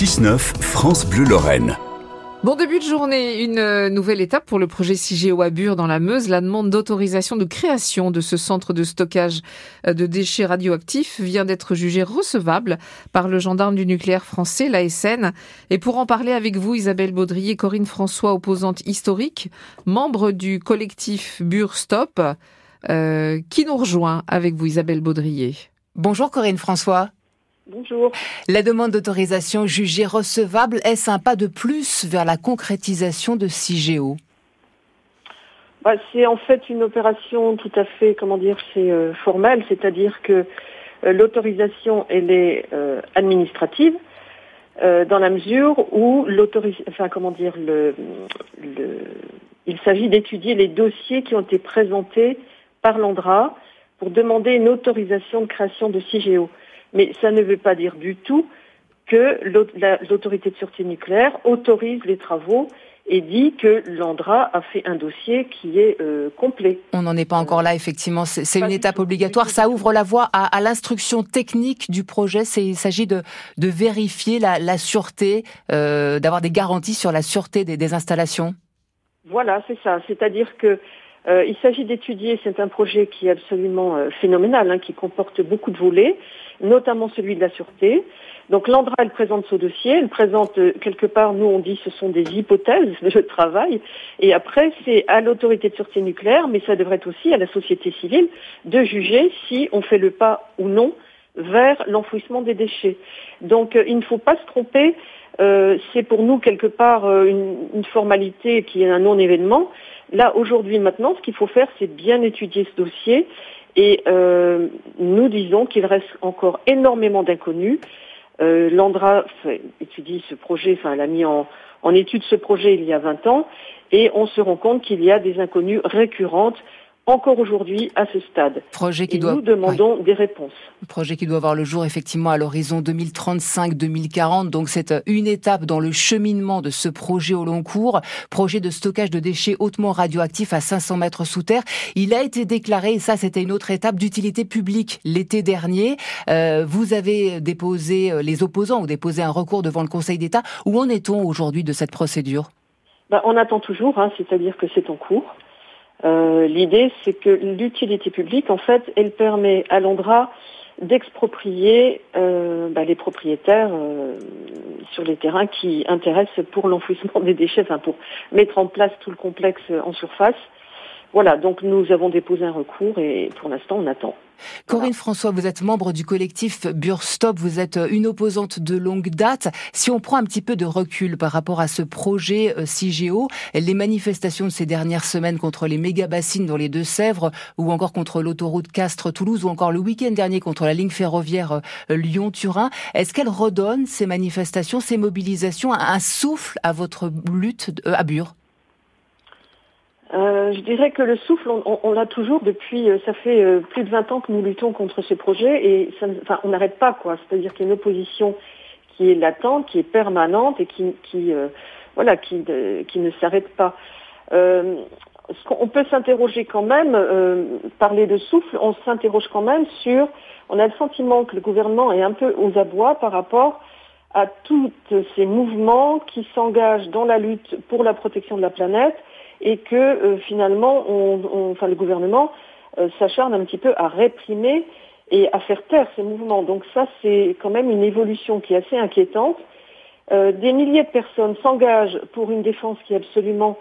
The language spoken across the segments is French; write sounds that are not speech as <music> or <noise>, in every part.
6-9, France Bleu Lorraine. Bon début de journée, une euh, nouvelle étape pour le projet CIGEO à Bure dans la Meuse. La demande d'autorisation de création de ce centre de stockage euh, de déchets radioactifs vient d'être jugée recevable par le gendarme du nucléaire français, l'ASN. Et pour en parler avec vous, Isabelle Baudrier, Corinne François, opposante historique, membre du collectif Bure Stop, euh, qui nous rejoint avec vous, Isabelle Baudrier. Bonjour Corinne François. Bonjour. La demande d'autorisation jugée recevable, est-ce un pas de plus vers la concrétisation de CIGEO bah, C'est en fait une opération tout à fait, comment dire, c'est euh, formelle, c'est-à-dire que euh, l'autorisation, elle est euh, administrative, dans la mesure où l'autorisation, enfin comment dire, le, le... il s'agit d'étudier les dossiers qui ont été présentés par l'ANDRA pour demander une autorisation de création de CIGEO. Mais ça ne veut pas dire du tout que l'autorité de sûreté nucléaire autorise les travaux et dit que l'ANDRA a fait un dossier qui est euh, complet. On n'en est pas encore là, effectivement. C'est une étape obligatoire. Ça ouvre la voie à, l'instruction technique du projet. Il s'agit de, de, vérifier la, sûreté, euh, d'avoir des garanties sur la sûreté des, installations. Voilà, c'est ça. C'est-à-dire que euh, il s'agit d'étudier, c'est un projet qui est absolument phénoménal, hein, qui comporte beaucoup de volets notamment celui de la sûreté. Donc l'Andra, elle présente ce dossier, elle présente euh, quelque part, nous on dit ce sont des hypothèses de travail, et après c'est à l'autorité de sûreté nucléaire, mais ça devrait aussi à la société civile de juger si on fait le pas ou non vers l'enfouissement des déchets. Donc euh, il ne faut pas se tromper, euh, c'est pour nous quelque part une, une, formalité qui est un non-événement. Là, aujourd'hui, maintenant, ce qu'il faut faire, c'est bien étudier ce dossier et euh, nous disons qu'il reste encore énormément d'inconnus. Euh, L'Andra étudie ce projet, enfin elle a mis en, en étude ce projet il y a 20 ans, et on se rend compte qu'il y a des inconnues récurrentes encore aujourd'hui à ce stade. Projet qui et doit... Nous demandons des réponses. Projet qui doit voir le jour effectivement à l'horizon 2035-2040. Donc c'est euh, une étape dans le cheminement de ce projet au long cours. Projet de stockage de déchets hautement radioactifs à 500 mètres sous terre. Il a été déclaré, et ça c'était une autre étape, d'utilité publique l'été dernier. Euh, vous avez déposé, euh, les opposants ont déposé un recours devant le Conseil d'État. Où en est-on aujourd'hui de cette procédure? Ben, On attend toujours, hein, c'est-à-dire que c'est en cours. Euh, l'idée, c'est que l'utilité publique, en fait, elle permet à l'Andra d'exproprier euh, bah, les propriétaires euh, sur les terrains qui intéressent pour l'enfouissement des déchets, enfin pour mettre en place tout le complexe en surface. Voilà, donc nous avons déposé un recours et pour l'instant on attend. Corinne François, vous êtes membre du collectif Burstop, vous êtes euh, une opposante de longue date. Si on prend un petit peu de recul par rapport à ce projet euh, CIGEO, les manifestations de ces dernières semaines contre les méga-bassines dans les Deux-Sèvres ou encore contre l'autoroute Castres-Toulouse ou encore le week-end dernier contre la ligne ferroviaire euh, Lyon-Turin, est-ce qu'elles redonnent ces manifestations, ces mobilisations, un souffle à votre lutte à Bure? Euh, je dirais que le souffle, on, l'a toujours depuis, euh, ça fait euh, plus de 20 ans que nous luttons contre ce projet et ça, enfin, on n'arrête pas quoi. C'est-à-dire qu'il y a une opposition qui est latente, qui est permanente et qui, qui voilà, qui, qui ne s'arrête pas. on peut s'interroger quand même, parler de souffle, on s'interroge quand même sur, on a le sentiment que le gouvernement est un peu aux abois par rapport à tous ces mouvements qui s'engagent dans la lutte pour la protection de la planète et que euh, finalement, on, enfin, le gouvernement euh, s'acharne un petit peu à réprimer et à faire taire ces mouvements. Donc ça, c'est quand même une évolution qui est assez inquiétante. Euh, des milliers de personnes s'engagent pour une défense qui est absolument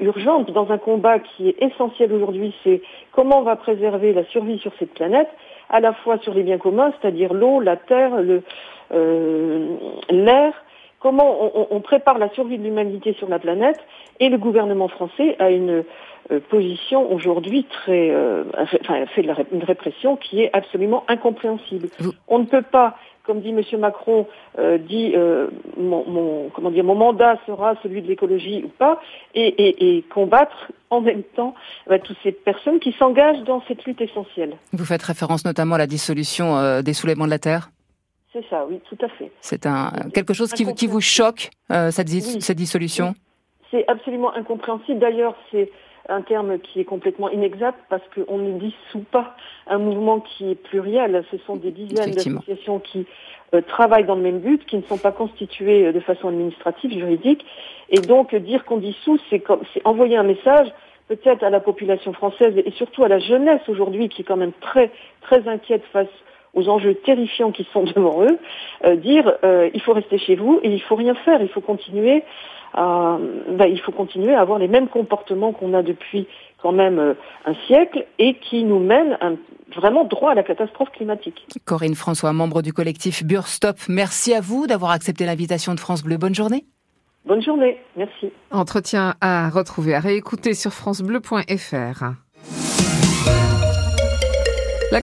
urgente dans un combat qui est essentiel aujourd'hui, c'est comment on va préserver la survie sur cette planète, à la fois sur les biens communs, c'est-à-dire l'eau, la terre, l'air, euh, comment on, prépare la survie de l'humanité sur la planète et le gouvernement français a une euh, position aujourd'hui très, euh, enfin, fait de la, une répression qui est absolument incompréhensible. On ne peut pas, comme dit M. Macron, euh, dit mon, comment dire, mon mandat sera celui de l'écologie ou pas, et, combattre en même temps bah, toutes ces personnes qui s'engagent dans cette lutte essentielle. Vous faites référence notamment à la dissolution des soulèvements de la terre? C'est ça, oui, tout à fait. C'est un quelque chose qui, qui vous choque cette, cette, dissolution c'est absolument incompréhensible. D'ailleurs, c'est un terme qui est complètement inexact parce qu'on ne dissout pas un mouvement qui est pluriel. Ce sont des dizaines d'associations qui travaillent dans le même but, qui ne sont pas constitués de façon administrative, juridique. Et donc dire qu'on dissout, c'est envoyer un message peut-être à la population française et surtout à la jeunesse aujourd'hui qui est quand même très très inquiète face aux enjeux terrifiants qui sont <laughs> devant eux, euh, dire euh, il faut rester chez vous et il faut rien faire, il faut continuer à, ben, il faut continuer à avoir les mêmes comportements qu'on a depuis quand même euh, un siècle et qui nous mènent vraiment droit à la catastrophe climatique. Corinne François, membre du collectif Burstop, merci à vous d'avoir accepté l'invitation de France Bleu. Bonne journée. Bonne journée, merci. Entretien à retrouver, à réécouter sur francebleu.fr.